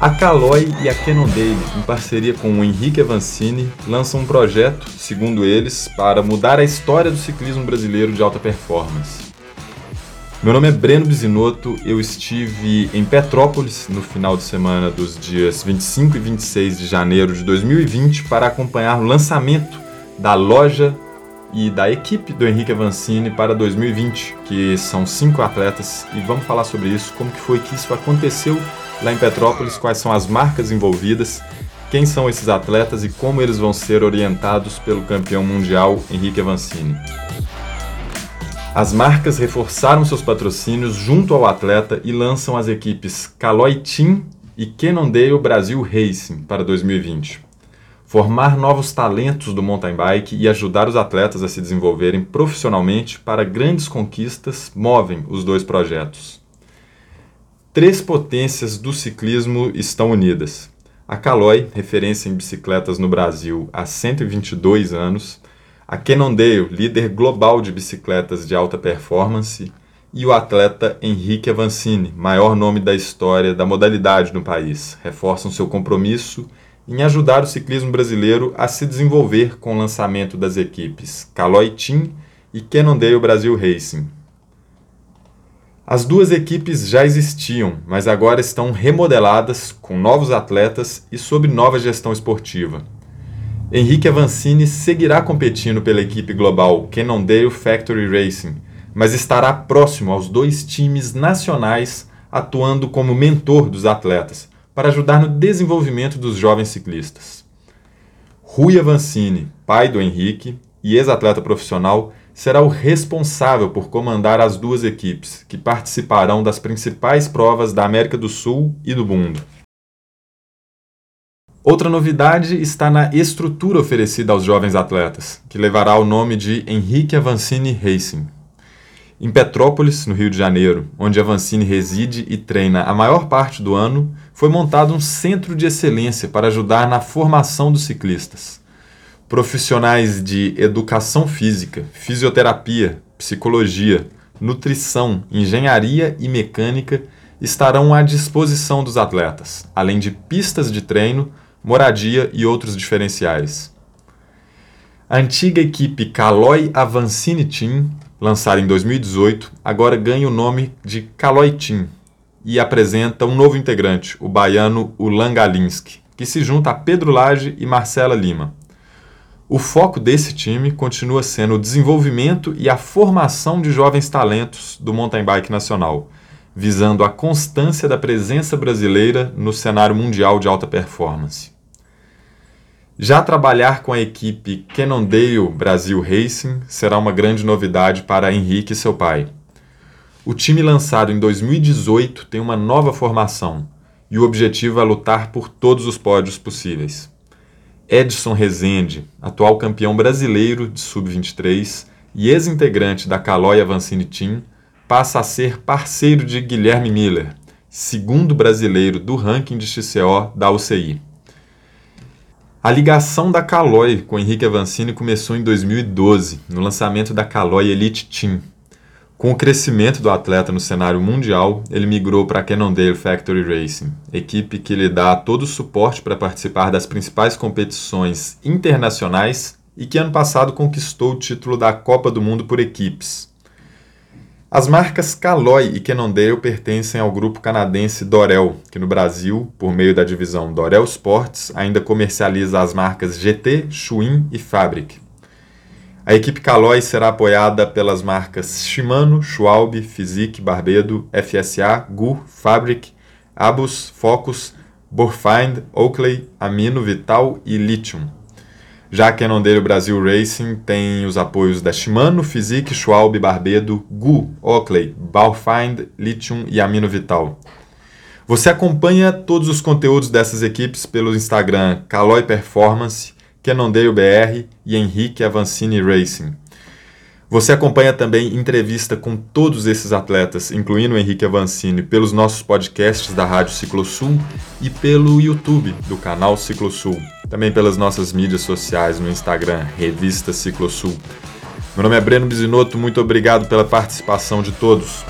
A Caloi e a Cannondale, em parceria com o Henrique Avancini, lançam um projeto, segundo eles, para mudar a história do ciclismo brasileiro de alta performance. Meu nome é Breno Bisinotto, eu estive em Petrópolis no final de semana dos dias 25 e 26 de janeiro de 2020 para acompanhar o lançamento da loja e da equipe do Henrique Avancini para 2020, que são cinco atletas, e vamos falar sobre isso, como que foi que isso aconteceu lá em Petrópolis, quais são as marcas envolvidas, quem são esses atletas e como eles vão ser orientados pelo campeão mundial Henrique Avancini. As marcas reforçaram seus patrocínios junto ao atleta e lançam as equipes Caloi Team e Cannondale Brasil Racing para 2020. Formar novos talentos do mountain bike e ajudar os atletas a se desenvolverem profissionalmente para grandes conquistas movem os dois projetos. Três potências do ciclismo estão unidas. A Caloi, referência em bicicletas no Brasil há 122 anos, a Cannondale, líder global de bicicletas de alta performance, e o atleta Henrique Avancini, maior nome da história da modalidade no país, reforçam seu compromisso em ajudar o ciclismo brasileiro a se desenvolver com o lançamento das equipes Caloi Team e Cannondale Brasil Racing, as duas equipes já existiam, mas agora estão remodeladas com novos atletas e sob nova gestão esportiva. Henrique Avancini seguirá competindo pela equipe global Cannondale Factory Racing, mas estará próximo aos dois times nacionais, atuando como mentor dos atletas, para ajudar no desenvolvimento dos jovens ciclistas. Rui Avancini, pai do Henrique e ex-atleta profissional, será o responsável por comandar as duas equipes, que participarão das principais provas da América do Sul e do mundo. Outra novidade está na estrutura oferecida aos jovens atletas, que levará o nome de Henrique Avancini Racing. Em Petrópolis, no Rio de Janeiro, onde Avancini reside e treina a maior parte do ano, foi montado um centro de excelência para ajudar na formação dos ciclistas. Profissionais de educação física, fisioterapia, psicologia, nutrição, engenharia e mecânica estarão à disposição dos atletas, além de pistas de treino, moradia e outros diferenciais. A antiga equipe Caloi Avancini Team, lançada em 2018, agora ganha o nome de Caloi Team e apresenta um novo integrante, o baiano Ulan Galinski, que se junta a Pedro Lage e Marcela Lima. O foco desse time continua sendo o desenvolvimento e a formação de jovens talentos do mountain bike nacional, visando a constância da presença brasileira no cenário mundial de alta performance. Já trabalhar com a equipe Cannondale Brasil Racing será uma grande novidade para Henrique e seu pai. O time lançado em 2018 tem uma nova formação e o objetivo é lutar por todos os pódios possíveis. Edson Rezende, atual campeão brasileiro de sub-23 e ex-integrante da Calói Avancini Team, passa a ser parceiro de Guilherme Miller, segundo brasileiro do ranking de XCO da UCI. A ligação da Caloi com Henrique Avancini começou em 2012, no lançamento da Caloi Elite Team, com o crescimento do atleta no cenário mundial, ele migrou para a Cannondale Factory Racing, equipe que lhe dá todo o suporte para participar das principais competições internacionais e que ano passado conquistou o título da Copa do Mundo por equipes. As marcas Caloi e Cannondale pertencem ao grupo canadense Dorel, que no Brasil, por meio da divisão Dorel Sports, ainda comercializa as marcas GT, Schwinn e Fabric. A equipe Caloi será apoiada pelas marcas Shimano, Schwalbe, Physique, Barbedo, FSA, GU, Fabric, Abus, Focus, Burfind, Oakley, Amino, Vital e Lithium. Já a Cannondale Brasil Racing tem os apoios da Shimano, Physique, Schwalbe, Barbedo, GU, Oakley, Balfind, Lithium e Amino Vital. Você acompanha todos os conteúdos dessas equipes pelo Instagram Caloi Performance Cannondale BR e Henrique Avancini Racing. Você acompanha também entrevista com todos esses atletas, incluindo o Henrique Avancini, pelos nossos podcasts da Rádio Ciclosul e pelo YouTube do canal Ciclosul. Também pelas nossas mídias sociais no Instagram, Revista Ciclosul. Meu nome é Breno Bisinotto, muito obrigado pela participação de todos.